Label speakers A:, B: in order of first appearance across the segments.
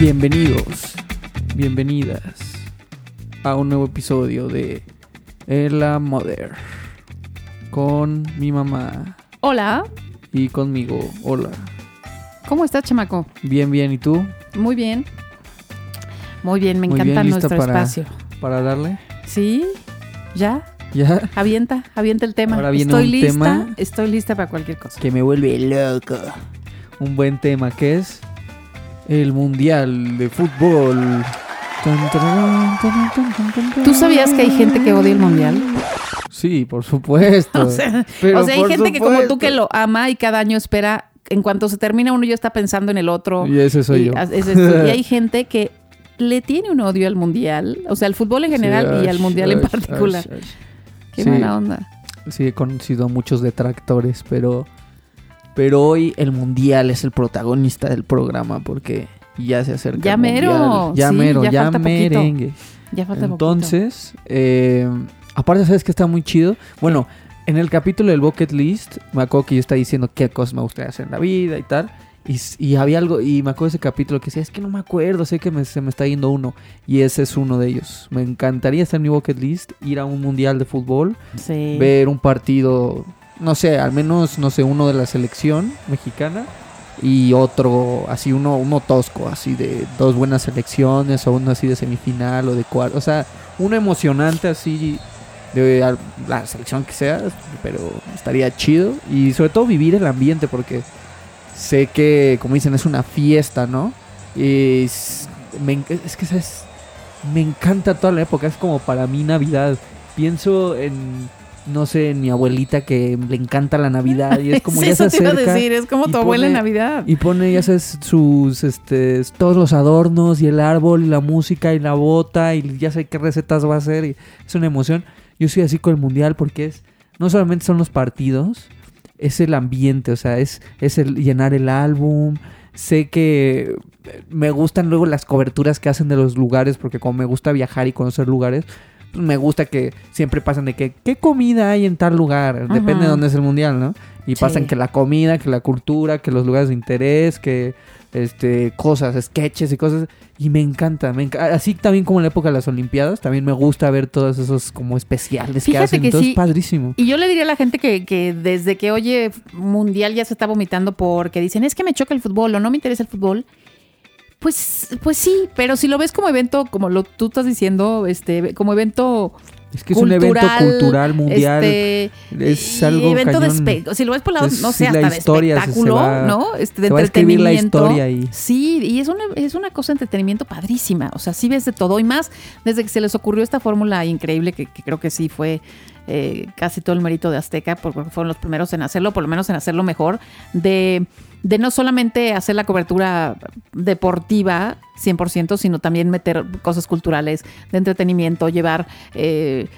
A: Bienvenidos, bienvenidas a un nuevo episodio de la Mother con mi mamá
B: Hola,
A: y conmigo. Hola.
B: ¿cómo estás, chamaco?
A: Bien, bien. ¿Y tú?
B: Muy bien. Muy bien, me
A: Muy
B: encanta
A: bien, ¿lista
B: nuestro
A: para-
B: espacio.
A: Para darle.
B: ¿Sí? ¿Ya?
A: Ya.
B: Avienta, avienta el tema.
A: Ahora viene
B: estoy
A: un
B: lista,
A: tema-
B: estoy lista para cualquier cosa.
A: Que me vuelve loco. Un buen tema que es el Mundial de Fútbol.
B: ¿Tú sabías que hay gente que odia el mundial?
A: Sí, por supuesto.
B: O sea,
A: Pero
B: o sea, hay gente que como tú que lo ama y cada año espera, en cuanto se termina uno ya está pensando en el otro.
A: Y ese soy
B: Y
A: yo.
B: Y hay gente que le tiene un odio al mundial, o sea, al fútbol en general
A: Sí,
B: y al
A: ash,
B: mundial en particular.
A: ash.
B: Qué
A: Sí.
B: mala onda.
A: Sí, he conocido muchos detractores, pero pero hoy el mundial es el protagonista del programa porque ya se acerca.
B: Ya
A: el
B: mero,
A: mundial. Ya
B: sí,
A: mero,
B: ya
A: ya,
B: falta poquito.
A: merengue.
B: Ya falta poquito.
A: Entonces, eh, aparte, ¿sabes que está muy chido? Bueno, en el capítulo del Bucket List, me acuerdo que yo estaba diciendo qué cosas me gustaría hacer en la vida y tal. Y, y había algo, y me acuerdo de ese capítulo que decía, es que no me acuerdo, sé que me- se me está yendo uno. Y ese es uno de ellos. Me encantaría estar en mi Bucket List, ir a un mundial de fútbol
B: Sí.
A: ver un partido, no sé, al menos, no sé, uno de la selección mexicana y otro, así uno, uno tosco, así de dos buenas selecciones o uno así de semifinal o de cuarto, o sea, uno emocionante así de la selección que sea, pero estaría chido y sobre todo vivir el ambiente porque sé que, como dicen, es una fiesta, ¿no? Y es, me es. Me encanta toda la época, es como para mí Navidad. Pienso en, no sé, mi abuelita que le encanta la Navidad y es como
B: Sí,
A: ya se
B: eso te iba a
A: acerca
B: decir, es como tu abuela en
A: pone-
B: Navidad.
A: y pone, ya sabes, sus, este, todos los adornos y el árbol y la música y la bota y ya sé qué recetas va a hacer y es una emoción. Yo soy así con el mundial porque es, no solamente son los partidos, es el ambiente, o sea, es, es el llenar el álbum. Sé que me gustan luego las coberturas que hacen de los lugares porque como me gusta viajar y conocer lugares, pues me gusta que siempre pasan de que, ¿qué comida hay en tal lugar? Depende de dónde es el mundial, ¿no? Y
B: Sí.
A: pasan que la comida, que la cultura, que los lugares de interés, que este cosas, sketches y cosas. Y me encanta, me enca- Así también como en la época de las Olimpiadas, también me gusta ver todos esos como especiales que
B: Fíjate
A: hacen.
B: que
A: Entonces,
B: sí.
A: padrísimo.
B: Y yo le diría a la gente que, que desde que oye mundial ya se está vomitando porque dicen, es que me choca el fútbol o no me interesa el fútbol. Pues, pues sí, pero si lo ves como evento, como lo tú estás diciendo, este, como evento
A: Es que es un evento
B: cultural,
A: mundial.
B: este,
A: es algo
B: evento de
A: cañón.
B: espe- si lo ves por
A: Es-
B: no sé,
A: la
B: hasta de espectáculo,
A: va-
B: ¿no? Este, de
A: se va a la
B: entretenimiento.
A: historia ahí.
B: Sí, y es una, es una cosa de entretenimiento padrísima. O sea, sí ves de todo. Y más desde que se les ocurrió esta fórmula increíble, que, que creo que sí fue eh, casi todo el mérito de Azteca, porque fueron los primeros en hacerlo, por lo menos en hacerlo mejor, de, de no solamente hacer la cobertura deportiva 100%, sino también meter cosas culturales, de entretenimiento, llevar eh,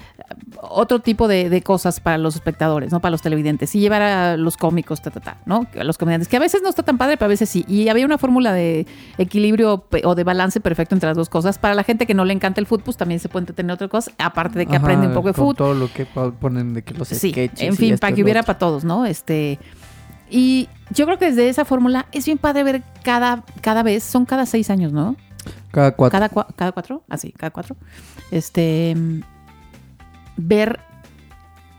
B: otro tipo de, de cosas para los espectadores, ¿no? Para los televidentes. Y llevar a los cómicos, ta, ta, ta, ¿no? A los comediantes, que a veces no está tan padre, pero a veces sí. Y había una fórmula de equilibrio o de balance perfecto entre las dos cosas. Para la gente que no le encanta el fútbol, pues también se puede entretener otra cosa, aparte de que
A: Ajá,
B: aprende un poco de fútbol.
A: Todo lo que ponen de que los
B: Sí,
A: sketches.
B: en fin,
A: esto
B: para que hubiera para todos, ¿no? Este. Y yo creo que desde esa fórmula es bien padre ver cada, cada vez, son cada seis años, ¿no?
A: Cada cuatro.
B: Cada, cua- cada cuatro, así, cada cuatro. Este. Ver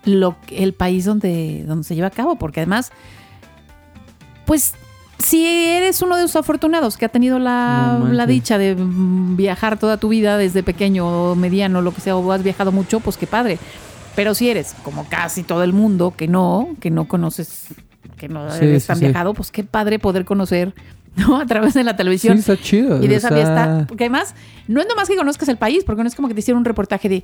B: lo, el país donde, donde se lleva a cabo, porque además, pues, si eres uno de esos afortunados que ha tenido la,
A: No
B: la dicha de viajar toda tu vida desde pequeño o mediano, lo que sea, o has viajado mucho, pues qué padre. Pero si eres, como casi todo el mundo, que no, que no conoces, que no
A: Sí,
B: eres tan
A: sí.
B: viajado, pues qué padre poder conocer, ¿no? A través de la
A: Sí,
B: televisión.
A: está chido.
B: Y de esa fiesta, porque además no es nomás que conozcas el país, porque no es como que te hicieron un reportaje de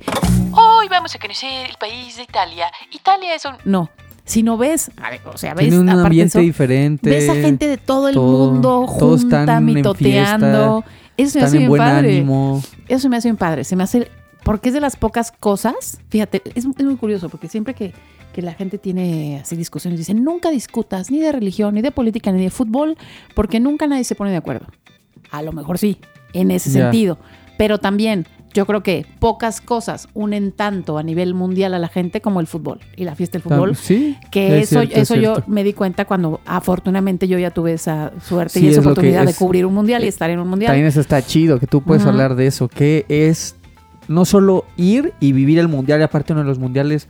C: Hoy vamos a conocer el país de Italia. Italia es un...
B: no. sino ves, a ver, o sea, ves
A: Tiene un
B: aparte
A: ambiente
B: eso,
A: diferente.
B: ves a gente de todo el
A: todo.
B: mundo junta, mitoteando. Eso se me hace
A: en
B: bien
A: buen
B: padre.
A: ánimo.
B: Eso se me hace bien padre. Se me hace. Porque es de las pocas cosas. Fíjate, es, es muy curioso, porque siempre que, que la gente tiene así discusiones, dicen nunca discutas ni de religión, ni de política, ni de fútbol, porque nunca nadie se pone de acuerdo. A lo mejor sí, en ese sentido. Pero también, yo creo que pocas cosas unen tanto a nivel mundial a la gente como el fútbol y la fiesta del fútbol.
A: Sí.
B: Que
A: es
B: eso,
A: cierto, es
B: eso yo me di cuenta cuando afortunadamente yo ya tuve esa suerte
A: Sí,
B: y esa oportunidad de cubrir un mundial y estar en un mundial.
A: También eso está chido, que tú puedes hablar de eso, que es no solo ir y vivir el mundial, y aparte uno de los mundiales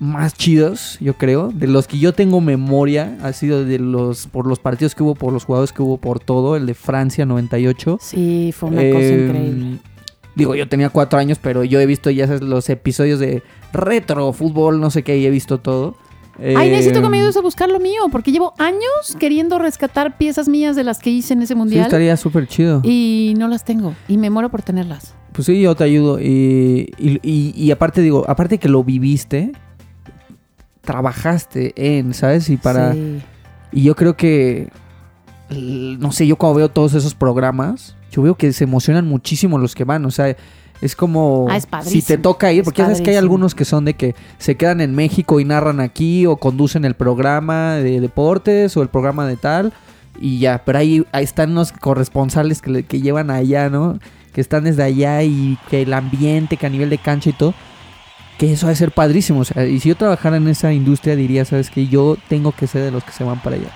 A: más chidos, yo creo, de los que yo tengo memoria, ha sido de los por los partidos que hubo, por los jugadores que hubo, por todo, el de Francia 98.
B: Sí, fue una cosa
A: Eh,
B: increíble.
A: Digo, yo tenía cuatro años, pero yo he visto ya sabes, los episodios de retro, fútbol, no sé qué, y he visto todo.
B: Ay, necesito que me ayudes a buscar lo mío, porque llevo años queriendo rescatar piezas mías de las que hice en ese
A: Sí,
B: mundial
A: estaría súper chido.
B: y no las tengo y me muero por tenerlas.
A: Pues sí, yo te ayudo. Y, y, y- y aparte digo, aparte que lo viviste, trabajaste en, ¿sabes? Y para...
B: Sí.
A: Y yo creo que, no sé, yo cuando veo todos esos programas, yo veo que se emocionan muchísimo los que van. O sea, es como
B: Ah, es
A: si te toca ir, porque ya sabes que hay algunos que son de que se quedan en México y narran aquí o conducen el programa de deportes o el programa de tal y ya, pero ahí, ahí están los corresponsales que, que llevan allá, ¿no? Que están desde allá y que el ambiente, que a nivel de cancha y todo, que eso ha de ser padrísimo. O sea, y si yo trabajara en esa industria diría, ¿sabes que Yo tengo que ser de los que se van para allá.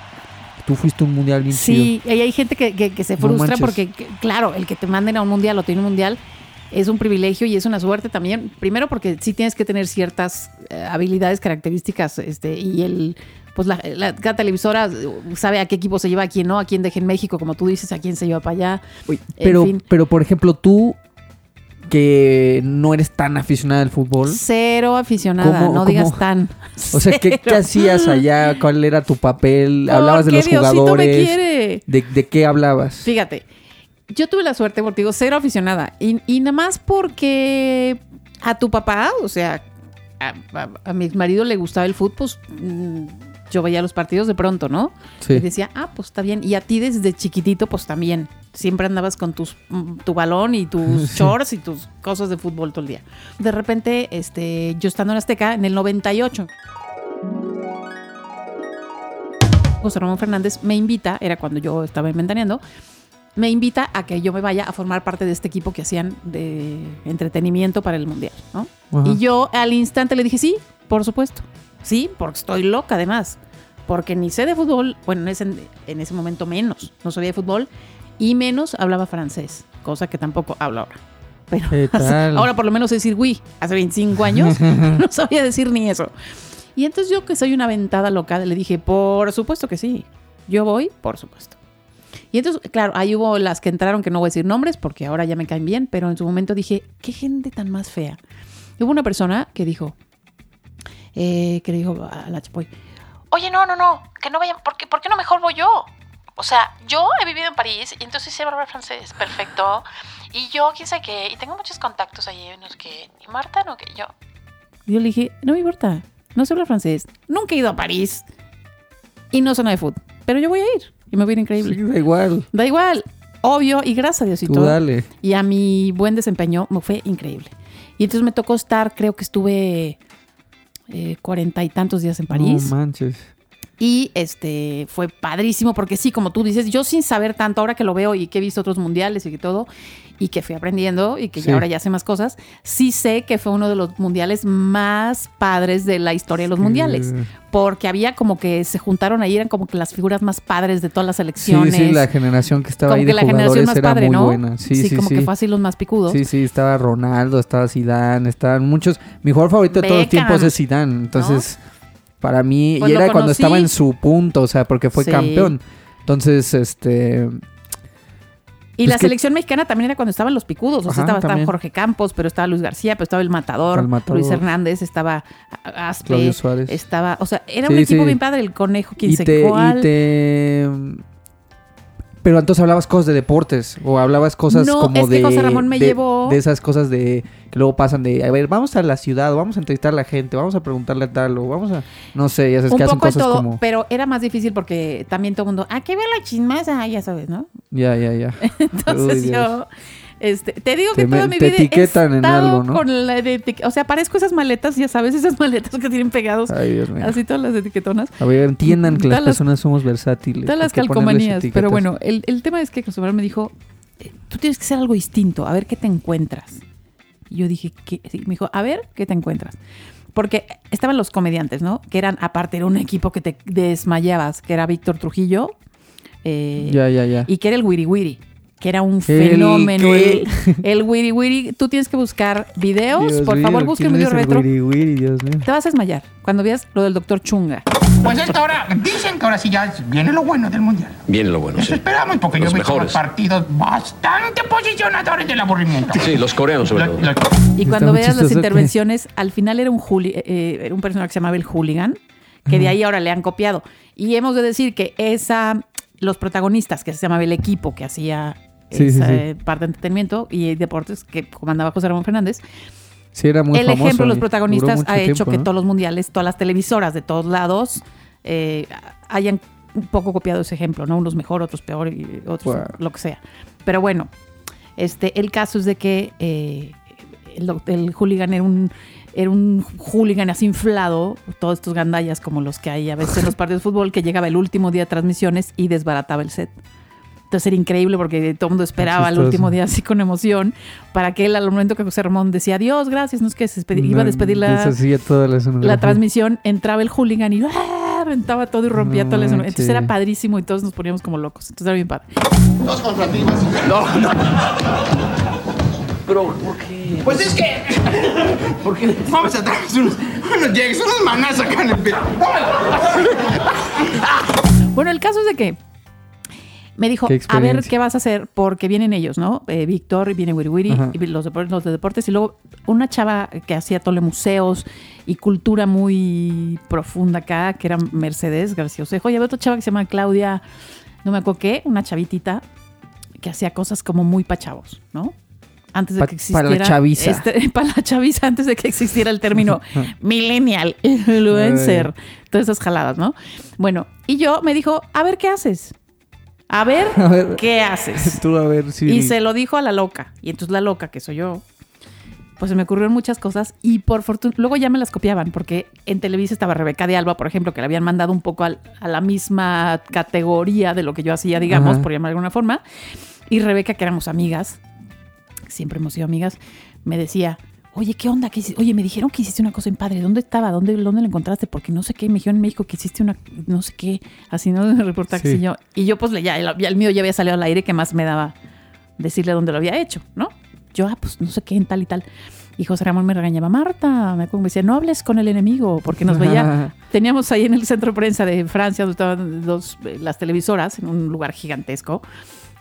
A: Tú fuiste un mundial bien chido.
B: Sí, y hay gente que, que- que se frustra porque, que- claro, el que te manden a un mundial o tiene un mundial es un privilegio y es una suerte también. Primero porque sí tienes que tener ciertas eh, habilidades, características, este, y el pues la, la- cada televisora sabe a qué equipo se lleva, a quién no, a quién deja en México, como tú dices, a quién se lleva para allá.
A: Uy,
B: En
A: pero,
B: fin.
A: pero, por ejemplo, tú que no eres tan aficionada al fútbol,
B: Cero aficionada,
A: ¿Cómo-
B: no digas tan.
A: o sea, ¿qué, hás allá? ¿Cuál era tu papel? ¿Hablabas de los
B: Diosito me
A: jugadores?
B: quiere.
A: ¿De, de qué hablabas?
B: Fíjate, yo tuve la suerte, porque digo, cero aficionada. Y, y nada más porque a tu papá, o sea, a, a- a mi marido le gustaba el fútbol, pues mm, yo veía los partidos de pronto, ¿no? Y
A: Sí.
B: decía, ah, pues está bien. Y a ti desde chiquitito, pues también. Siempre andabas con tus, mm, tu balón y tus shorts y tus cosas de fútbol todo el día. De repente, este, yo estando en Azteca, en el 98, José Ramón Fernández me invita, era cuando yo estaba inventaneando, me invita a que yo me vaya a formar parte de este equipo que hacían de entretenimiento para el Mundial, ¿no?
A: Ajá.
B: Y yo al instante le dije, sí, por supuesto. Sí, porque estoy loca además. Porque ni sé de fútbol, bueno, en ese, en ese momento menos, no sabía de fútbol y menos hablaba francés, cosa que tampoco hablo ahora. Pero ahora por lo menos decir oui, hace 25 años no sabía decir ni eso. Y entonces yo que soy una ventada loca, le dije, por supuesto que sí, yo voy, por supuesto. Y entonces, claro, ahí hubo las que entraron, que no voy a decir nombres porque ahora ya me caen bien, pero en su momento dije, qué gente tan más fea. Y hubo una persona que dijo, eh, que le dijo a la Chapoy,
C: Oye, no, no, no, que no vayan, ¿por qué, por qué no mejor voy yo? O sea, yo he vivido en París y entonces sé hablar francés, perfecto. Y yo, quién sabe qué, y tengo muchos contactos allí, no sé qué. Y Marta, no, que yo.
B: Yo le dije, no me importa, no sé hablar francés, nunca he ido a París y no nada de fútbol, pero yo voy a ir y me voy a ir increíble.
A: Sí, da igual.
B: Da igual, obvio, y gracias a Diosito.
A: Tú dale.
B: Y a mi buen desempeño me fue increíble. Y entonces me tocó estar, creo que estuve eh, cuarenta y tantos días en París.
A: No manches.
B: Y este fue padrísimo porque sí, como tú dices, yo sin saber tanto, ahora que lo veo y que he visto otros mundiales y que todo, y que fui aprendiendo y que
A: Sí.
B: ya ahora ya sé más cosas, sí sé que fue uno de los mundiales más padres de la historia de los mundiales. Porque había como que se juntaron ahí, eran como que las figuras más padres de todas las
A: Sí,
B: selecciones.
A: sí, la generación que estaba
B: como
A: ahí
B: que
A: de
B: la generación más
A: era
B: padre,
A: muy
B: ¿no?
A: buena. Sí, sí, sí.
B: como que fue así los más picudos.
A: Sí, sí, estaba Ronaldo, estaba Zidane, estaban muchos. Mi jugador favorito de todos los
B: Beckham.
A: tiempos es Zidane. Entonces, para mí,
B: Pues
A: y
B: lo
A: era cuando estaba en su punto, o sea, porque fue
B: Sí.
A: campeón. Entonces, este,
B: Y
A: Es
B: la
A: que-
B: selección mexicana también era cuando estaban los picudos. O
A: Ajá,
B: sea, estaba. Jorge Campos, pero estaba Luis García, pero estaba el Matador,
A: El Matador.
B: Luis Hernández, estaba Aspe,
A: Claudio Suárez.
B: estaba, o sea, era
A: Sí,
B: un equipo
A: sí.
B: bien padre, el conejo, quién
A: y te, y te- Pero entonces hablabas cosas de deportes o hablabas cosas
B: No,
A: como
B: es que
A: de,
B: José Ramón me
A: de-
B: llevó-
A: de esas cosas de que luego pasan de, a ver, vamos a la ciudad, vamos a entrevistar a la gente, vamos a preguntarle a tal o vamos a, no sé, ya sabes
B: un
A: que hacen
B: poco
A: cosas
B: todo,
A: como,
B: pero era más difícil porque también todo el mundo, ¿a qué ve la chismosa? Ya sabes, ¿no?
A: ya, ya, ya.
B: Entonces
A: Uy, Dios.
B: Este, te digo que
A: Te me-
B: toda mi vida he
A: etiquetan en algo, ¿no?
B: con la o sea, parezco esas maletas, ya sabes, esas maletas que tienen pegados,
A: Ay, Dios mío.
B: así todas las etiquetonas.
A: A ver, entiendan que las personas somos versátiles.
B: Todas las calcomanías. Pero bueno, el, el tema es que Manuel me dijo, eh, tú tienes que hacer algo distinto, a ver qué te encuentras. Y yo dije, ¿qué? Sí, me dijo, a ver qué te encuentras. Porque estaban los comediantes, ¿no? Que eran, aparte, era un equipo que te desmayabas, que era Víctor Trujillo. eh,
A: Ya, ya, ya.
B: Y que era el Wiri Wiri, que era un
A: ¿El
B: fenómeno. El, el Wiri Wiri. Tú tienes que buscar videos.
A: Dios
B: Por
A: mío,
B: favor, busca
A: ¿quién
B: un video retro.
A: Wiri Wiri, Dios mío.
B: Te vas a desmayar cuando veas lo del doctor Chunga.
D: Pues esta hora, dicen que ahora sí ya viene lo bueno del mundial.
E: Viene lo bueno,
D: Eso
E: sí.
D: esperamos, porque
E: Los
D: yo he visto
E: mejores.
D: unos partidos bastante posicionadores del aburrimiento.
E: Sí, los coreanos sobre todo.
B: Y cuando veas las
A: que-
B: intervenciones, al final era un, juli- eh, era un personaje que se llamaba el Hooligan, que de ahí ahora le han copiado. Y hemos de decir que esa, los protagonistas, que se llamaba el equipo que hacía
A: Sí, sí,
B: esa
A: sí.
B: parte de entretenimiento y deportes que comandaba José Ramón Fernández,
A: Sí, era muy
B: el
A: famoso
B: ejemplo de los protagonistas ha hecho
A: tiempo,
B: que
A: ¿no?
B: todos los mundiales, todas las televisoras de todos lados eh, hayan un poco copiado ese ejemplo, ¿no? Unos mejor, otros peor y otros
A: Wow.
B: lo que sea. Pero bueno, este, el caso es de que eh, el, el hooligan era un, era un hooligan así inflado, todos estos gandallas como los que hay a veces en los partidos de fútbol, que llegaba el último día de transmisiones y desbarataba el set. Entonces era increíble porque todo el mundo esperaba el último día así con emoción para que él al momento que José Ramón decía adiós, gracias, no es que se despedi- iba a despedir la,
A: la
B: la transmisión, entraba el hooligan y ¡ah! aventaba todo y rompía
A: No
B: toda la escenografía. Entonces era padrísimo y todos nos poníamos como locos. Entonces era bien padre.
D: Pues es que. ¿Por qué? Vamos a traer unos, unos unas manas acá en el.
B: Bueno, el caso es de que me dijo, a ver qué vas a hacer, porque vienen ellos, ¿no? Eh, Víctor, viene Wiri Wiri,
A: Ajá.
B: y los, depor- los de deportes, y luego una chava que hacía tole museos y cultura muy profunda acá, que era Mercedes García Osejo, y había otra chava que se llama Claudia, no me acuerdo qué, una chavitita que hacía cosas como muy pachavos, ¿no? Antes de
A: Pa-
B: que
A: pa' la
B: existiera.
A: chaviza.
B: este, para la chaviza, antes de que existiera el término millennial, influencer, todas esas jaladas, ¿no? Bueno, y yo me dijo, a ver qué haces. A ver,
A: A ver.
B: qué haces.
A: Tú a ver si...
B: Y se lo dijo a la loca. Y entonces la loca, que soy yo, pues se me ocurrieron muchas cosas y por fortuna, luego ya me las copiaban, porque en Televisa estaba Rebeca de Alba, por ejemplo, que le habían mandado un poco al- a la misma categoría de lo que yo hacía, digamos,
A: Ajá.
B: por llamar de alguna forma. Y Rebeca, que éramos amigas, siempre hemos sido amigas, me decía, oye, ¿qué onda? ¿Qué hici- Oye, me dijeron que hiciste una cosa en padre. ¿Dónde estaba? ¿Dónde, ¿Dónde la encontraste? Porque no sé qué. Me dijeron en México que hiciste una, no sé qué, así, ¿no? Reportaje.
A: Sí.
B: Y yo, y yo, pues, ya, el, ya el mío ya había salido al aire, que más me daba decirle dónde lo había hecho, ¿no? Yo, ah, pues, no sé qué, en tal y tal. Y José Ramón me regañaba, Marta, me decía, no hables con el enemigo, porque nos veía, teníamos ahí en el centro de prensa de Francia, donde estaban dos, eh, las televisoras, en un lugar gigantesco,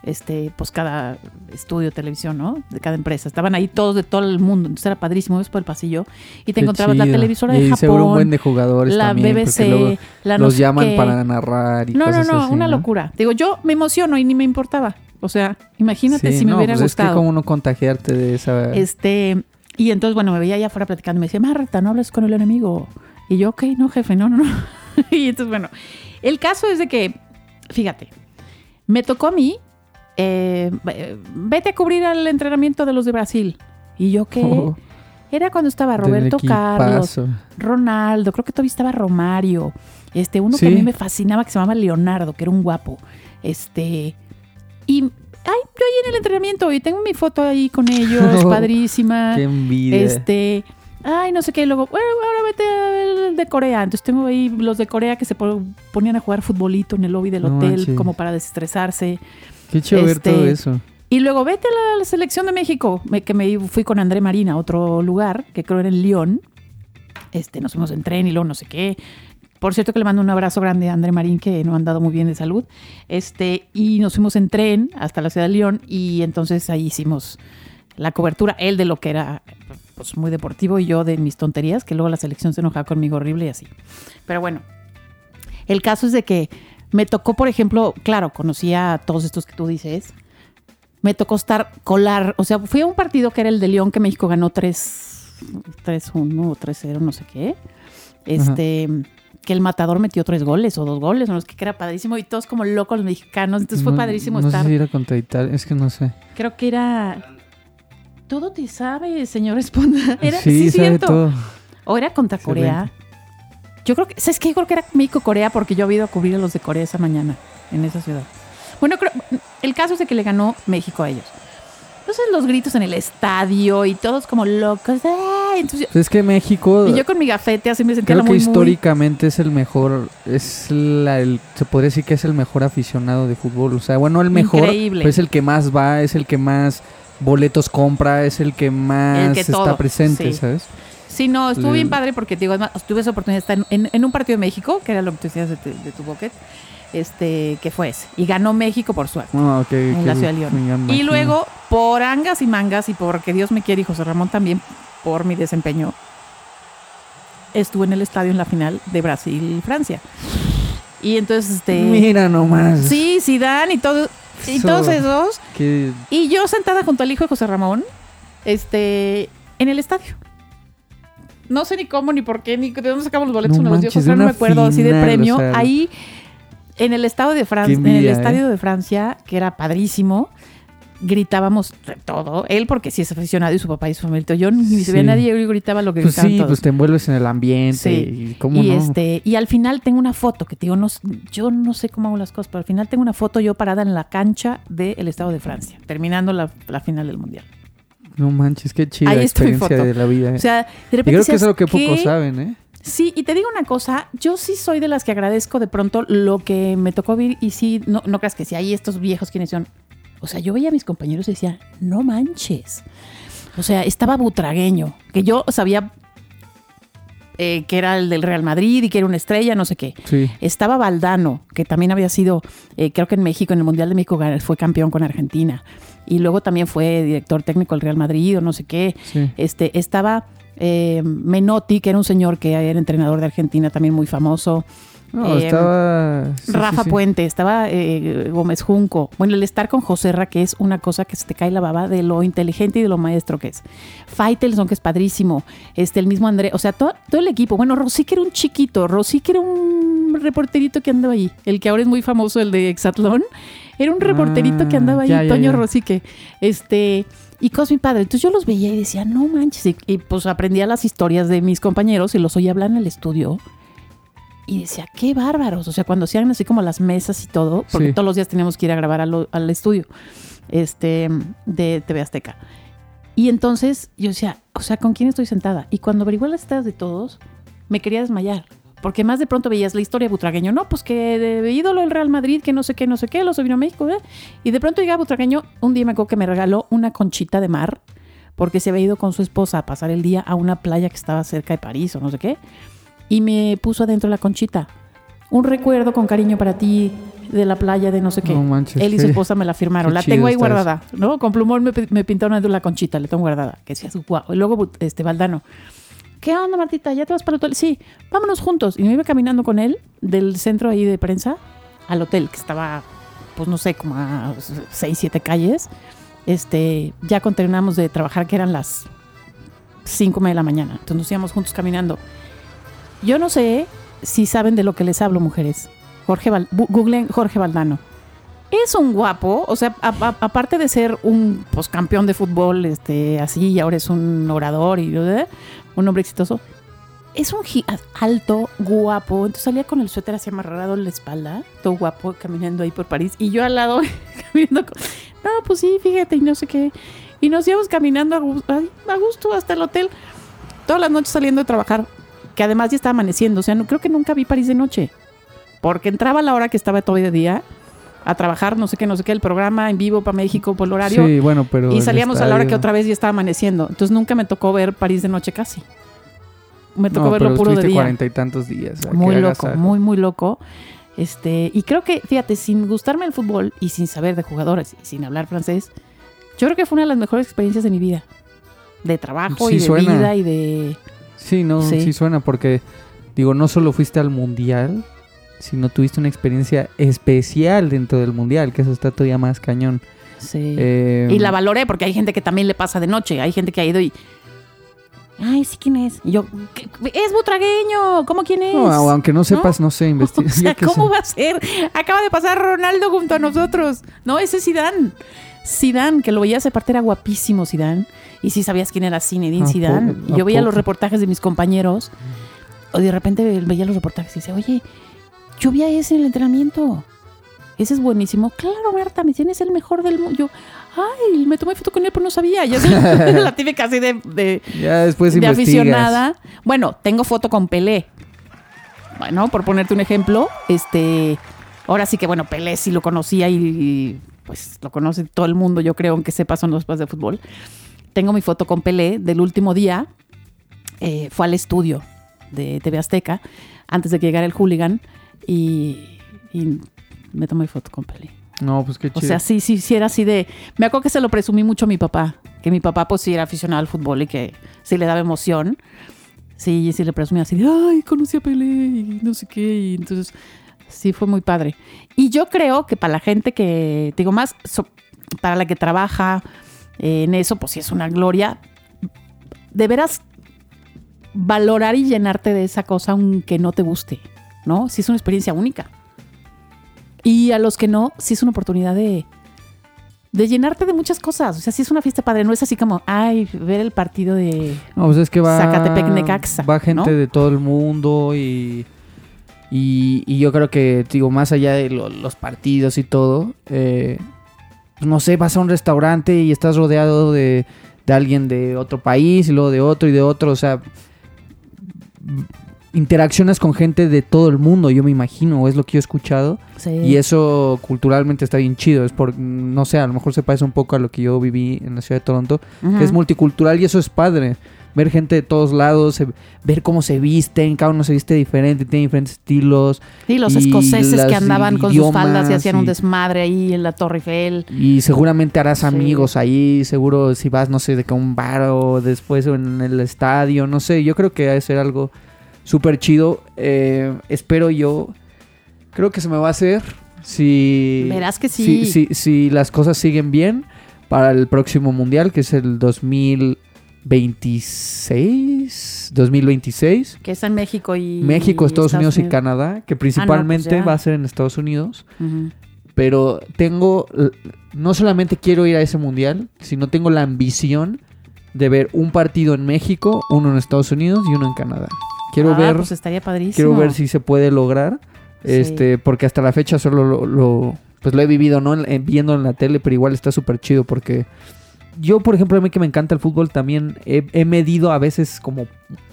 B: este, pues cada estudio, televisión, ¿no? De cada empresa. Estaban ahí todos de todo el mundo. Entonces era padrísimo, ves por el pasillo y te
A: Qué
B: encontrabas la televisora de
A: y
B: Japón.
A: seguro un buen de jugadores
B: la
A: también,
B: BBC,
A: luego
B: la no
A: los llaman
B: qué.
A: para narrar y
B: No, no,
A: cosas
B: no,
A: así,
B: una
A: ¿no?
B: locura. Digo, yo me emociono y ni me importaba. O sea, imagínate
A: Sí,
B: si me
A: no,
B: hubiera
A: pues Es que
B: gustado.
A: cómo no contagiarte de esa...
B: Este, y entonces, bueno, me veía allá afuera platicando y me decía, Marta, no hables con el enemigo. Y yo, ok, no, jefe, no, no, no. y entonces, bueno, el caso es de que, fíjate, me tocó a mí, eh, eh, vete a cubrir el entrenamiento de los de Brasil. Y yo, ¿qué?
A: Oh,
B: Era cuando estaba Roberto Carlos. Ronaldo, creo que todavía estaba Romario. Este, uno que a mí me fascinaba que se llamaba Leonardo, que era un guapo. Este, y ay, yo ahí en el entrenamiento y tengo mi foto ahí con ellos, padrísima.
A: Qué envidia.
B: Este, ay, no sé qué, y luego, bueno, ahora vete al de Corea. Entonces tengo ahí los de Corea que se po- ponían a jugar futbolito en el lobby del
A: No
B: hotel
A: manches.
B: como para desestresarse.
A: Qué chido ver
B: este,
A: todo eso.
B: Y luego vete a la, selección de México, me- que me fui con André Marina a otro lugar, que creo era en Lyon. Este, nos fuimos en tren y luego no sé qué. Por cierto que le mando un abrazo grande a André Marín, que no ha andado muy bien de salud. Este, y nos fuimos en tren hasta la ciudad de Lyon y entonces ahí hicimos la cobertura, él de lo que era pues muy deportivo y yo de mis tonterías, que luego la selección se enojaba conmigo horrible y así. Pero bueno, el caso es de que Me tocó, por ejemplo, claro, conocía a todos estos que tú dices. Me tocó estar colar, o sea, fui a un partido que era el de León que México ganó 3 3-1 o 3-0, no sé qué. Este, que el matador metió tres goles o dos goles, no sé qué, que era padrísimo y todos como locos los mexicanos. Entonces fue
A: No-
B: padrísimo
A: no
B: estar.
A: sé si era contra Italia, es que no sé.
B: Creo que era. Todo te sabe, señor Esponda. Era,
A: sí,
B: sí,
A: sabe
B: cierto.
A: todo.
B: O era contra Corea. Yo creo que, ¿sabes qué? Yo creo que era México-Corea porque yo había ido a cubrir a los de Corea esa mañana en esa ciudad. Bueno, creo, el caso es de que le ganó México a ellos. Entonces los gritos en el estadio y todos como locos. Entonces,
A: Pues es que México,
B: y yo con mi gafete así me sentía
A: creo que
B: muy, muy-
A: históricamente es el mejor, es la, el, se podría decir que es el mejor aficionado de fútbol. O sea, bueno, el mejor,
B: Increíble.
A: pero es el que más va, es el que más boletos compra, es el que más
B: que
A: está presente,
B: sí.
A: ¿sabes?
B: Sí, no, estuvo bien padre porque digo, además, tuve esa oportunidad de estar en, en- en un partido de México, que era lo que tú decías de, tu- de tu bucket, este, que fue ese. Y ganó México por suerte.
A: Ah,
B: en la ciudad de León. Y luego, por angas y mangas, y porque Dios me quiere y José Ramón también, por mi desempeño, estuve en el estadio en la final de Brasil-Francia. Y entonces, este...
A: Mira nomás.
B: Sí, Zidane y todo... Y todos esos. Y yo sentada junto al hijo de José Ramón, este, en el estadio. No sé ni cómo, ni por qué, ni de dónde sacamos los boletos,
A: No
B: nos los dio
A: manches,
B: José,
A: de
B: no me acuerdo, así de premio.
A: o sea,
B: Ahí, en el estadio de Francia, en el
A: ¿eh?
B: estadio de Francia, que era padrísimo, gritábamos de todo. Él porque sí es aficionado y su papá y su familia. Yo ni se veía
A: Sí.
B: nadie, yo gritaba lo que
A: pues
B: gritaban
A: sí,
B: todos.
A: pues te envuelves en el ambiente
B: Sí.
A: y cómo
B: y
A: no.
B: este y al final tengo una foto que te digo no yo no sé cómo hago las cosas pero al final tengo una foto yo parada en la cancha del estado de Francia terminando la, la final del mundial
A: No manches, qué chida
B: Ahí
A: experiencia de la vida.
B: o sea de
A: y
B: repente
A: creo que es algo que pocos saben, ¿eh?
B: sí y te digo una cosa yo sí soy de las que agradezco de pronto lo que me tocó vivir y sí no no creas que si hay estos viejos quienes son o sea yo veía a mis compañeros y decía no manches o sea estaba butragueño que yo sabía eh, que era el del Real Madrid y que era una estrella no sé qué
A: Sí.
B: Estaba Valdano, que también había sido, eh, creo que en México, en el Mundial de México, fue campeón con Argentina. Y luego también fue director técnico del Real Madrid o no sé qué.
A: Sí.
B: Este, estaba eh, Menotti, que era un señor que era entrenador de Argentina, también muy famoso.
A: No,
B: Eh,
A: estaba. sí,
B: Rafa
A: sí, sí.
B: Puente, estaba eh, Gómez Junco. Bueno, el estar con Joserra, que es una cosa que se te cae la baba de lo inteligente y de lo maestro que es. Faitelson, que es padrísimo. Este, el mismo André, o sea, todo, todo el equipo. Bueno, Rosique era un chiquito, Rosique era un reporterito que andaba ahí. El que ahora es muy famoso, el de Exatlón. Era un reporterito que
A: Ah,
B: andaba ahí,
A: ya, ya,
B: Toño
A: ya.
B: Rosique. Este. Y Cosmi Padre. Entonces yo los veía y decía, no manches. Y, y, pues aprendía las historias de mis compañeros y los oía hablar en el estudio. Y decía, qué bárbaros. O sea, cuando hacían así como las mesas y todo, porque
A: Sí.
B: todos los días teníamos que ir a grabar al, al estudio este, de TV Azteca. Y entonces yo decía, o sea, ¿con quién estoy sentada? Y cuando averigué las estadas de todos, me quería desmayar. Porque más de pronto veías la historia de Butragueño, no, pues que de ídolo el Real Madrid, que no sé qué, no sé qué, lo vino a México, ¿eh? Y de pronto llegaba Butragueño, un día me acuerdo que me regaló una conchita de mar, porque se había ido con su esposa a pasar el día a una playa que estaba cerca de París o no sé qué, y me puso adentro la conchita. Un recuerdo con cariño para ti de la playa de no sé qué.
A: No manches,
B: Él y su esposa me la firmaron. La tengo ahí
A: eso.
B: guardada, ¿no? Con plumón me, me pintaron adentro la conchita, le tengo guardada. Que decía, guau. Y luego, este, Valdano. ¿Qué onda, Martita? ¿Ya te vas para el hotel? Sí, vámonos juntos. Y me iba caminando con él del centro ahí de prensa al hotel, que estaba, pues no sé, como a seis, siete calles. Este, ya terminamos de trabajar, que eran las cinco de la mañana. Entonces nos íbamos juntos caminando. Yo no sé si saben de lo que les hablo, mujeres. Jorge Val googleen Jorge Valdano. Es un guapo, o sea, aparte de ser un pues, campeón de fútbol, este, así, y ahora es un orador y un hombre exitoso. Es un alto, guapo. Entonces salía con el suéter así amarrado en la espalda, todo guapo, caminando ahí por París. Y yo al lado, caminando con. No, pues sí, fíjate, y no sé qué. Y nos íbamos caminando a gusto hasta el hotel. Todas las noches saliendo de trabajar. Que además ya estaba amaneciendo. O sea, no, creo que nunca vi París de noche. Porque entraba a la hora que estaba todavía de día a trabajar, no sé qué, no sé qué, el programa en vivo para México por el horario.
A: Sí, bueno, pero.
B: y salíamos a la hora que otra vez ya estaba amaneciendo. Entonces nunca me tocó ver París de noche casi. Me tocó
A: No,
B: verlo
A: pero
B: puro de día.
A: cuarenta y tantos días. ¿a
B: Muy loco, muy, muy loco. Este, y creo que, fíjate, sin gustarme el fútbol y sin saber de jugadores y sin hablar francés, yo creo que fue una de las mejores experiencias de mi vida. De trabajo
A: Sí
B: y de
A: suena.
B: vida y de.
A: Sí, no,
B: Sí.
A: sí. suena porque, digo, no solo fuiste al mundial, sino tuviste una experiencia especial dentro del mundial, que eso está todavía más cañón.
B: Sí.
A: Eh,
B: y la valoré porque hay gente que también le pasa de noche. Hay gente que ha ido y. Ay, sí, ¿quién es? Y yo, "¿Qué? es butragueño. ¿Cómo quién es?
A: no, aunque no sepas, no, sé, investiga.
B: O sea, ¿cómo
A: sé.
B: va a ser? Acaba de pasar Ronaldo junto a nosotros. No, ese es Zidane. Zidane, que lo veías aparte era guapísimo Zidane. Y sí sabías quién era Zinedine
A: ¿A
B: yo veía los reportajes de mis compañeros. O de repente veía los reportajes y decía, oye, yo vi a ese en el entrenamiento. Ese es buenísimo. Claro, Marta, me tienes el mejor del mundo. Yo, ay, me tomé foto con él, pero no sabía. Ya es la típica así de, de,
A: Ya después
B: de
A: investigas.
B: aficionada. Bueno, tengo foto con Pelé. Bueno, por ponerte un ejemplo, este, ahora sí que bueno, Pelé sí lo conocía y, y, pues lo conoce todo el mundo, yo creo, aunque sepa son los padres de fútbol. Tengo mi foto con Pelé del último día. eh, fue al estudio de TV Azteca antes de que llegara el hooligan y, y me tomé foto con Pelé.
A: No, pues qué chido.
B: O sea, sí, sí, sí era así de... Me acuerdo que se lo presumí mucho a mi papá, que mi papá pues sí era aficionado al fútbol y que sí le daba emoción. Sí, sí le presumía así de, ay, conocí a Pelé y no sé qué. Y entonces, sí fue muy padre. Y yo creo que para la gente que, digo más, so- para la que trabaja eh, en eso, pues sí es una gloria. De veras, valorar y llenarte de esa cosa aunque no te guste, ¿no? Sí es una experiencia única. Y a los que no, sí es una oportunidad de, de llenarte de muchas cosas. O sea, sí es una fiesta padre. No es así como, ay, ver el partido de...
A: No, pues es que va.
B: Zacatepec, Necaxa,
A: Va gente
B: ¿no?
A: de todo el mundo y. Y, y yo creo que, digo, más allá de lo- los partidos y todo, eh, pues no sé, vas a un restaurante y estás rodeado de, de alguien de otro país y luego de otro y de otro, o sea, interaccionas con gente de todo el mundo, yo me imagino, es lo que yo he escuchado.
B: Sí.
A: Y eso culturalmente está bien chido. Es por, no sé, a lo mejor se parece un poco a lo que yo viví en la ciudad de Toronto, que es multicultural y eso es padre. Ver gente de todos lados, ver cómo se visten, cada uno se viste diferente, tiene diferentes estilos.
B: Sí, los
A: y
B: escoceses que andaban con sus faldas y hacían un desmadre ahí en la Torre Eiffel.
A: Y seguramente harás
B: Sí.
A: amigos ahí, seguro si vas, no sé, de que a un bar o después en el estadio, no sé, yo creo que ha de ser algo súper chido. Eh, espero yo, creo que se me va a hacer si...
B: Verás que
A: si-
B: sí.
A: Si, si las cosas siguen bien para el próximo mundial, que es el 2026, 2026.
B: Que es en México y...
A: México, Estados, Unidos y Canadá, que principalmente
B: pues ya.
A: va a ser en Estados Unidos pero tengo, no solamente quiero ir a ese mundial, sino tengo la ambición de ver un partido en México, uno en Estados Unidos y uno en Canadá. Quiero
B: Ah,
A: ver,
B: pues estaría padrísimo.
A: quiero ver si se puede lograr,
B: Sí.
A: este, porque hasta la fecha solo lo, lo- pues lo he vivido, no, en- viendo en la tele, pero igual está súper chido porque yo, por ejemplo, a mí que me encanta el fútbol, también he, he medido a veces como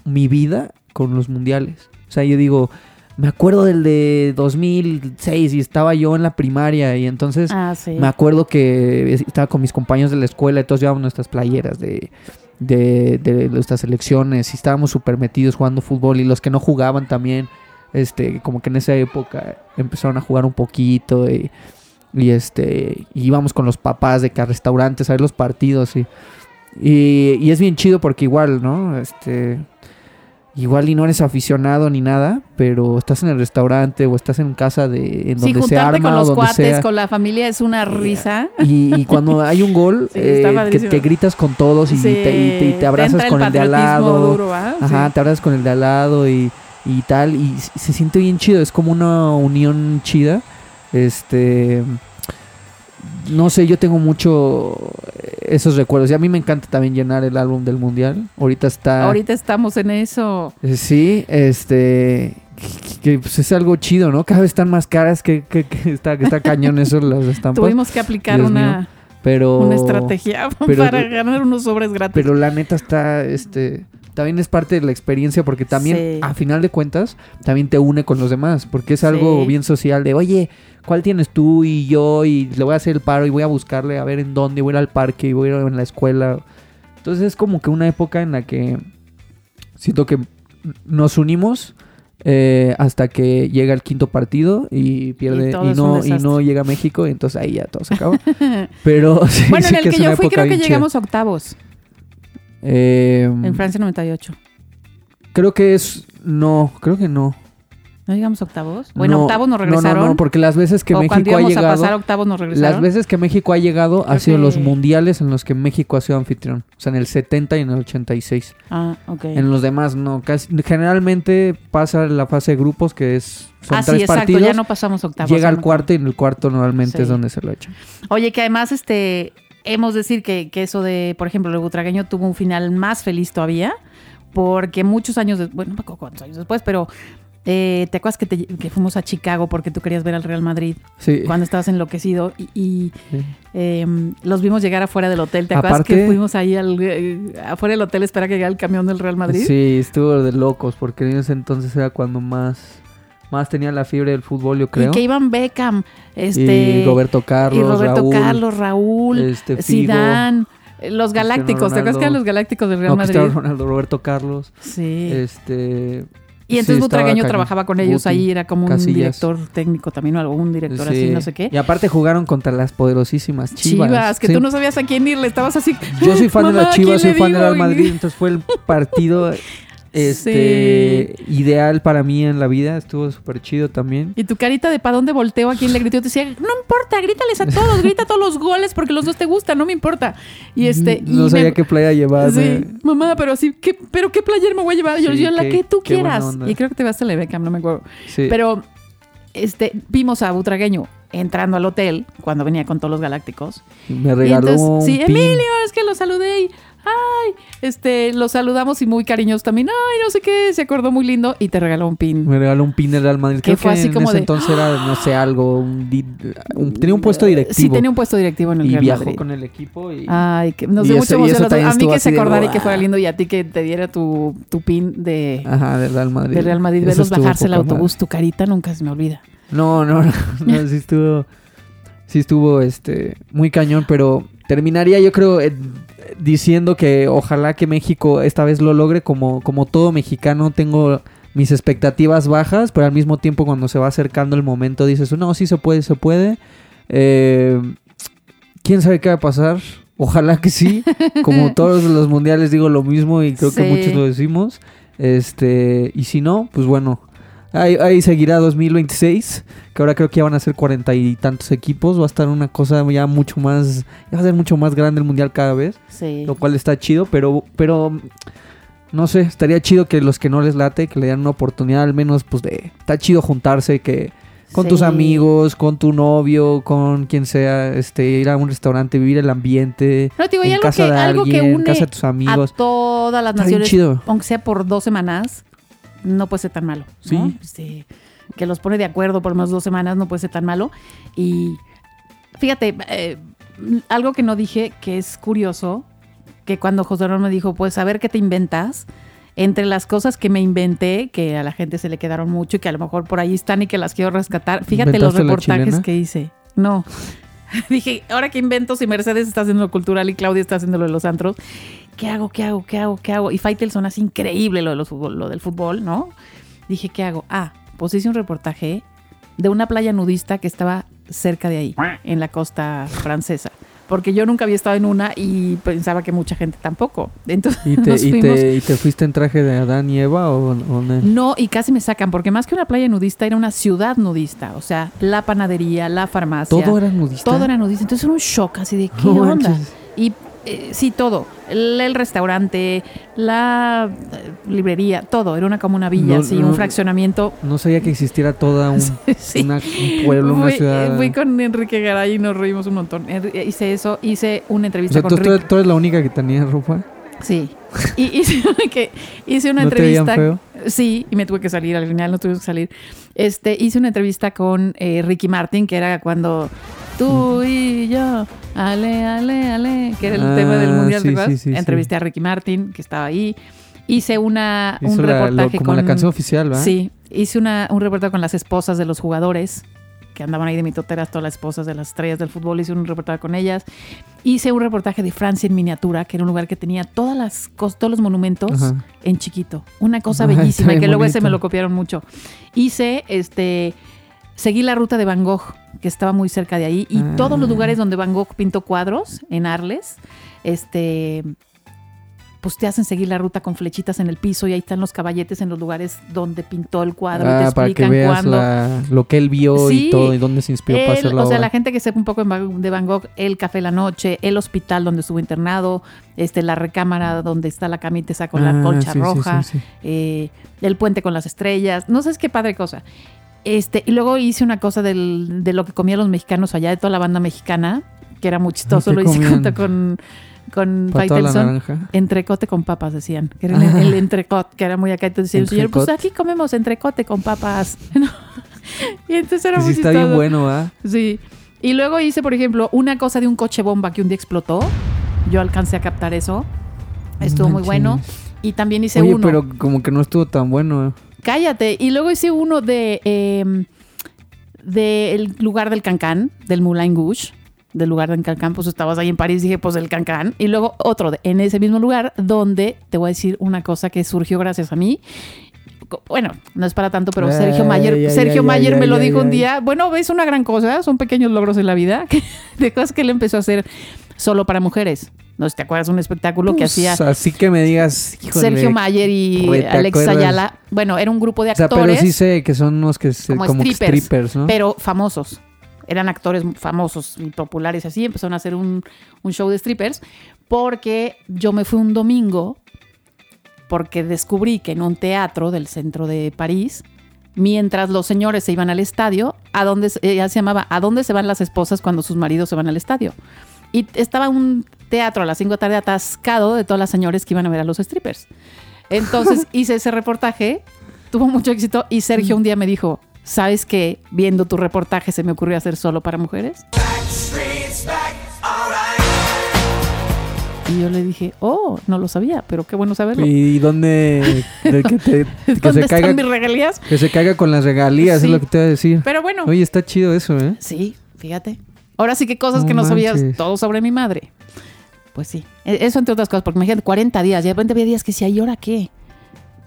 A: mi vida con los mundiales. O sea, yo digo, me acuerdo del de 2006 y estaba yo en la primaria y entonces
B: Ah, sí.
A: me acuerdo que estaba con mis compañeros de la escuela y todos llevábamos nuestras playeras de, de, de nuestras elecciones y estábamos súper metidos jugando fútbol y los que no jugaban también, este, como que en esa época empezaron a jugar un poquito y, y, este, íbamos con los papás de que a restaurantes a ver los partidos y, y, y es bien chido porque igual, ¿no? Este, igual y no eres aficionado ni nada, pero estás en el restaurante o estás en casa de en
B: Sí,
A: donde se arma
B: con
A: o
B: los
A: donde
B: cuates,
A: sea.
B: con la familia es una risa.
A: Y, y cuando hay un gol,
B: Sí,
A: eh, que gritas con todos y,
B: Sí,
A: y te- y te abrazas con el de al lado.
B: duro, ¿va?
A: Ajá, te abrazas con el de al lado y, y tal. Y se siente bien chido, es como una unión chida. Este. No sé, yo tengo mucho esos recuerdos. Y a mí me encanta también llenar el álbum del mundial. Ahorita está.
B: Ahorita estamos en eso.
A: Eh, Sí, este. Que pues, es algo chido, ¿no? Cada vez están más caras que, que- que está, que está cañón eso, las estampas.
B: Tuvimos que aplicar
A: Dios
B: una,
A: mío. Pero.
B: una estrategia
A: pero-
B: para ganar unos sobres gratis.
A: Pero la neta está, este, también es parte de la experiencia porque también,
B: Sí.
A: a final de cuentas, también te une con los demás, porque es algo
B: Sí.
A: bien social de, oye, ¿cuál tienes tú y yo? Y le voy a hacer el paro y voy a buscarle a ver en dónde, voy a ir al parque y voy a ir en la escuela. Entonces es como que una época en la que siento que nos unimos eh, hasta que llega el quinto partido y pierde
B: Y
A: no y no llega a México y entonces ahí ya todo se acaba. Pero sí,
B: bueno,
A: sí
B: en el
A: que
B: yo fui creo que llegamos a octavos.
A: Eh,
B: En Francia 98.
A: Creo que es. No, creo que no.
B: ¿No llegamos a octavos? Bueno,
A: No,
B: octavos nos
A: no,
B: regresaron.
A: No, no, porque las veces que
B: o cuando
A: México ha
B: a
A: llegado.
B: pasar octavos nos regresaron.
A: Las veces que México ha llegado ha
B: Creo
A: sido los mundiales en los que México ha sido anfitrión. O sea, en el 70 y en el 86.
B: Ah, ok.
A: En los demás no. Casi, generalmente pasa la fase de grupos que es son
B: ah, sí, exacto,
A: partidos.
B: ya no pasamos octavos.
A: llega al cuarto y en el cuarto normalmente
B: Sí.
A: es donde se lo echan.
B: Oye, que además, este, hemos de decir que, que eso de, por ejemplo, el butragueño tuvo un final más feliz todavía, porque muchos años, des- bueno, no me acuerdo cuántos años después, pero eh, ¿te acuerdas que, te- que fuimos a Chicago porque tú querías ver al Real Madrid
A: Sí.
B: cuando estabas enloquecido y, y,
A: Sí.
B: eh, los vimos llegar afuera del hotel? ¿Te acuerdas
A: Aparte-
B: que fuimos ahí al, eh, afuera del hotel a esperar que llegara el camión del Real Madrid?
A: Sí, estuvo de locos porque en ese entonces era cuando más, más tenía la fiebre del fútbol, yo creo.
B: Y que iban Beckham, este,
A: y Roberto Carlos,
B: y Roberto
A: Raúl,
B: Carlos, Raúl,
A: este,
B: Zidane, eh, los Galácticos, ¿te acuerdas que eran los Galácticos del Real
A: no,
B: Madrid?
A: Ronaldo, Roberto Carlos,
B: Sí.
A: este
B: y entonces
A: sí,
B: Butragueño trabajaba con ellos
A: Guti,
B: ahí, era como un
A: Casillas.
B: director técnico también o algo, un director así,
A: sí.
B: no sé qué.
A: Y aparte jugaron contra las poderosísimas Chivas.
B: Chivas, que
A: Sí.
B: tú no sabías a quién ir, le estabas así.
A: Yo soy fan de
B: "Mamá,
A: las
B: ¿a quién
A: Chivas, soy fan del
B: digo?"
A: Real Madrid, entonces fue el partido este ideal para mí en la vida, estuvo súper chido también.
B: Y tu carita de pa' dónde volteo, a quién le gritó, te decía, no importa, grítales a todos, grita todos los goles porque los dos te gustan, no me importa. Y este, y
A: no sabía
B: me-
A: qué playa llevar.
B: Sí, mamá, pero sí, ¿qué, pero qué player me voy a llevar? Yo,
A: Sí,
B: yo la
A: qué-
B: que tú quieras. Y creo que te vas a la Beckham, no me acuerdo.
A: Sí.
B: Pero este, vimos a Butragueño entrando al hotel cuando venía con todos los galácticos.
A: me
B: Y
A: regaló
B: entonces,
A: un
B: sí,
A: pin.
B: Emilio, es que lo saludé y, ay, este, lo saludamos y muy cariñosos también, ay, no sé qué, se acordó muy lindo y te regaló un pin.
A: Me regaló un pin del Real Madrid.
B: Que
A: Creo
B: fue
A: que
B: así
A: en
B: como
A: ese
B: de-
A: entonces era, no sé, algo. un di- un- tenía un puesto directivo.
B: Sí, tenía un puesto directivo en el
A: y
B: Real
A: viajó con el equipo y...
B: Ay, que nos
A: Y
B: mucha
A: y eso
B: emoción. a los mí que se
A: de,
B: acordara y que fuera lindo y a ti que te diera tu, tu pin de,
A: Ajá, del Real Madrid.
B: de Real Madrid. Verlos bajarse el autobús,
A: madre.
B: tu carita nunca se me olvida.
A: No, no, no, no, sí estuvo... Sí estuvo, este, muy cañón, pero terminaría yo creo eh, diciendo que ojalá que México esta vez lo logre como, como todo mexicano. Tengo mis expectativas bajas, pero al mismo tiempo cuando se va acercando el momento dices, no, sí se puede, se puede. Eh, ¿Quién sabe qué va a pasar? Ojalá que sí. Como todos los mundiales digo lo mismo y creo que muchos lo decimos. Este, y si no, pues bueno, ahí, ahí seguirá 2026, que ahora creo que ya van a ser cuarenta y tantos equipos, va a estar una cosa ya mucho más, ya va a ser mucho más grande el mundial cada vez,
B: Sí.
A: lo cual está chido, pero, pero no sé, estaría chido que los que no les late, que le dan una oportunidad al menos, pues de, está chido juntarse, que con tus amigos, con tu novio, con quien sea, este, ir a un restaurante, vivir el ambiente,
B: No, digo,
A: en
B: algo
A: casa
B: que,
A: de
B: algo que
A: alguien, en casa de tus amigos.
B: a todas las
A: Está
B: naciones,
A: chido.
B: aunque sea por dos semanas, no puede ser tan malo. ¿no?
A: Sí.
B: Este, que los pone de acuerdo por menos dos semanas no puede ser tan malo. Y fíjate, eh, algo que no dije que es curioso, que cuando José Ramón me dijo, pues a ver qué te inventas, entre las cosas que me inventé, que a la gente se le quedaron mucho y que a lo mejor por ahí están y que las quiero rescatar, fíjate los
A: ¿Inventaste la
B: reportajes que hice. No. Dije, ahora que invento si Mercedes está haciendo lo cultural y Claudia está haciendo lo de los antros, ¿qué hago? ¿Qué hago? ¿Qué hago? ¿Qué hago? Y Faitelson hace increíble lo, del fútbol, ¿no? Dije, ¿qué hago? Ah, pues hice un reportaje de una playa nudista que estaba cerca de ahí, en la costa francesa. Porque yo nunca había estado en una y pensaba que mucha gente tampoco. Entonces
A: ¿Y te,
B: nos
A: y, te, ¿Y te fuiste en traje de Adán y Eva o, o no?
B: No, y casi me sacan, porque más que una playa nudista, era una ciudad nudista. O sea, la panadería, la farmacia.
A: ¿Todo era nudista?
B: Todo era nudista. Entonces era un shock así de qué onda.
A: manches.
B: Y eh, sí, todo. El, el restaurante, la eh, librería, todo. Era una como una villa,
A: No, no.
B: un fraccionamiento.
A: No sabía que existiera toda un,
B: Sí.
A: una- un pueblo, una
B: Fui,
A: ciudad.
B: eh, fui con Enrique Garay y nos reímos un montón. Hice eso, hice una
A: o
B: entrevista
A: sea,
B: con
A: ¿tú, tú,
B: Rick.
A: tú eres la única que tenía ropa.
B: Sí. Y hice, que, hice una
A: ¿No te
B: entrevista.
A: feo?
B: Sí, y me tuve que salir, al final no tuve que salir. Este, hice una entrevista con eh, Ricky Martin, que era cuando tú y yo, ale, ale, ale, que era el
A: Ah,
B: tema del mundial,
A: sí,
B: ¿te acuerdas?
A: sí, sí, sí.
B: Entrevisté a Ricky Martin, que estaba ahí. Hice una,
A: Hizo
B: un
A: la- lo-
B: reportaje
A: como
B: con...
A: la canción oficial, ¿verdad?
B: Sí, hice una, un reportaje con las esposas de los jugadores, que andaban ahí de mitoteras, todas las esposas de las estrellas del fútbol. Hice un reportaje con ellas. Hice un reportaje de Francia en miniatura, que era un lugar que tenía todas las todos los monumentos
A: Ajá.
B: en chiquito. Una cosa
A: Ah, está
B: bellísima, que luego ese me lo copiaron mucho. Hice, este, seguí la ruta de Van Gogh, que estaba muy cerca de ahí, y
A: Ah.
B: todos los lugares donde Van Gogh pintó cuadros en Arles, este, pues te hacen seguir la ruta con flechitas en el piso y ahí están los caballetes en los lugares donde pintó el cuadro y te
A: Ah, para que
B: explican
A: veas
B: cuándo.
A: la- lo que él vio
B: Sí,
A: y todo, y dónde se inspiró para hacer la
B: o sea,
A: obra.
B: la gente que sepa un poco de Van- Gogh, el café la noche, el hospital donde estuvo internado, este, la recámara donde está la camita esa con
A: Ah,
B: la colcha
A: sí,
B: roja,
A: sí.
B: eh, el puente con las estrellas, no sé es qué padre cosa. Este, y luego hice una cosa del- de lo que comían los mexicanos allá, de toda la banda mexicana, que era muy chistoso,
A: ¿Qué
B: lo hice junto con, con Faitelson. Entrecote con papas, decían. Que era el,
A: Ah.
B: el entrecot, que era muy acá. Entonces el señor, pues aquí comemos entrecote con papas. ¿no? y entonces era
A: sí
B: muy
A: está bien
B: chistoso.
A: bueno, ¿ah?
B: Sí. Y luego hice, por ejemplo, una cosa de un coche bomba que un día explotó. Yo alcancé a captar eso. Estuvo muy bueno. Y también hice
A: Oye,
B: uno.
A: pero como que no estuvo tan bueno. ¿eh?
B: Cállate. Y luego hice uno de eh, del lugar del Cancán, del Moulin Rouge. Del lugar del Cancán, pues estabas ahí en París, dije, pues del Cancán. Y luego otro de- en ese mismo lugar, donde te voy a decir una cosa que surgió gracias a mí. Bueno, no es para tanto, pero
A: Ay,
B: Sergio Mayer,
A: ay,
B: Sergio
A: ay,
B: Mayer
A: ay,
B: me lo dijo un día. Bueno, es una gran cosa, son pequeños logros en la vida, de cosas que él empezó a hacer solo para mujeres. No sé si te acuerdas un espectáculo que
A: Pues,
B: hacía
A: Así que me digas, híjole,
B: Sergio Mayer y
A: Güey, ¿te
B: Alex? Ayala. Bueno, era un grupo de
A: O sea,
B: actores,
A: pero sí sé que son unos que se,
B: como,
A: como,
B: strippers,
A: strippers, ¿no?
B: pero famosos. Eran actores famosos y populares así. Empezaron a hacer un, un show de strippers porque yo me fui un domingo porque descubrí que en un teatro del centro de París, mientras los señores se iban al estadio, a dónde se- ella se llamaba ¿A dónde se van las esposas cuando sus maridos se van al estadio? Y estaba un teatro a las 5 de la tarde atascado de todas las señores que iban a ver a los strippers. Entonces hice ese reportaje, tuvo mucho éxito y Sergio un día me dijo, ¿sabes que viendo tu reportaje se me ocurrió hacer solo para mujeres? Y yo le dije, oh, no lo sabía, pero qué bueno saberlo.
A: ¿Y dónde? de que, te- que
B: ¿Dónde
A: se
B: están
A: caiga,
B: mis regalías?
A: que se caiga con las regalías,
B: Sí.
A: es lo que te voy a decir.
B: Pero bueno,
A: Oye, está chido eso, ¿eh?
B: sí, fíjate. Ahora sí que cosas
A: No
B: que no sabías, todo sobre mi madre. Pues sí, E- eso entre otras cosas, porque imagínate, 40 días, y de repente había días que decía, ¿y ahora qué?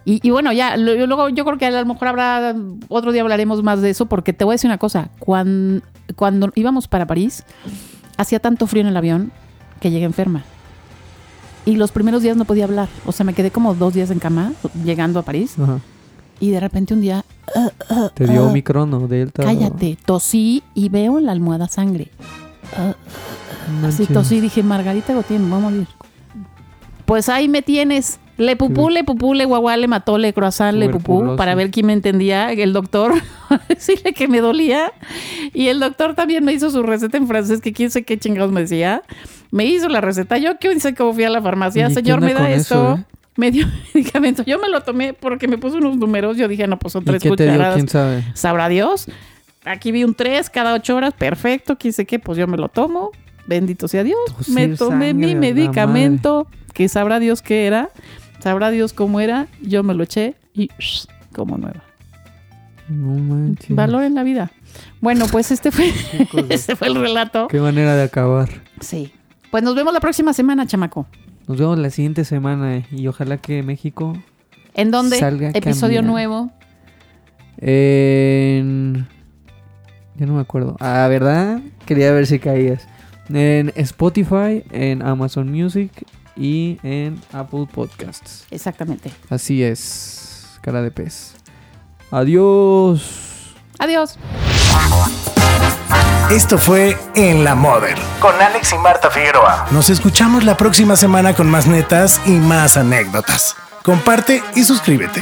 B: Y, y bueno, ya, luego yo creo que a lo mejor habrá, otro día hablaremos más de eso, porque te voy a decir una cosa, cuando, cuando íbamos para París, hacía tanto frío en el avión que llegué enferma. Y los primeros días no podía hablar, o sea, me quedé como dos días en cama llegando a París,
A: Ajá.
B: y de repente un día,
A: Te dio
B: Ah.
A: Omicron o Delta.
B: cállate, tosí y veo en la almohada sangre.
A: No
B: Así tosí, dije, Margarita Gautier, voy a morir. Pues ahí me tienes. Le pupú, le pupú, le guaguá, le mató, le croissant, le pupú, para ver quién me entendía. El doctor, decirle que me dolía. Y el doctor también me hizo su receta en francés, que quién sé qué chingados me decía. Me hizo la receta. Yo quién sé cómo fui a la farmacia.
A: Oye, ¿qué
B: Señor, me da esto.
A: eso, eh?
B: Me dio medicamento. Yo me lo tomé porque me puso unos números. Yo dije, no, pues son
A: ¿Y
B: tres
A: qué te dio?
B: cucharadas
A: ¿Quién sabe?
B: sabrá Dios. Aquí vi un 3 cada 8 horas, perfecto, quién sé qué, pues yo me lo tomo. Bendito sea Dios.
A: Tosir
B: me tomé mi medicamento, que sabrá Dios qué era, sabrá Dios cómo era, yo me lo eché y shh, como nueva.
A: No manches.
B: Valor en la vida. Bueno, pues este fue, este fue el relato.
A: Qué manera de acabar.
B: Sí. Pues nos vemos la próxima semana, chamaco.
A: Nos vemos la siguiente semana eh, y ojalá que México
B: ¿En dónde?
A: Salga
B: Episodio nuevo.
A: En. Ya no me acuerdo. Ah, ¿verdad? Quería ver si caías. En Spotify, en Amazon Music y en Apple Podcasts.
B: Exactamente.
A: Así es. Cara de pez. Adiós.
B: Adiós.
F: Esto fue En la Mother con Alex y Marta Figueroa. Nos escuchamos la próxima semana con más netas y más anécdotas. Comparte y suscríbete.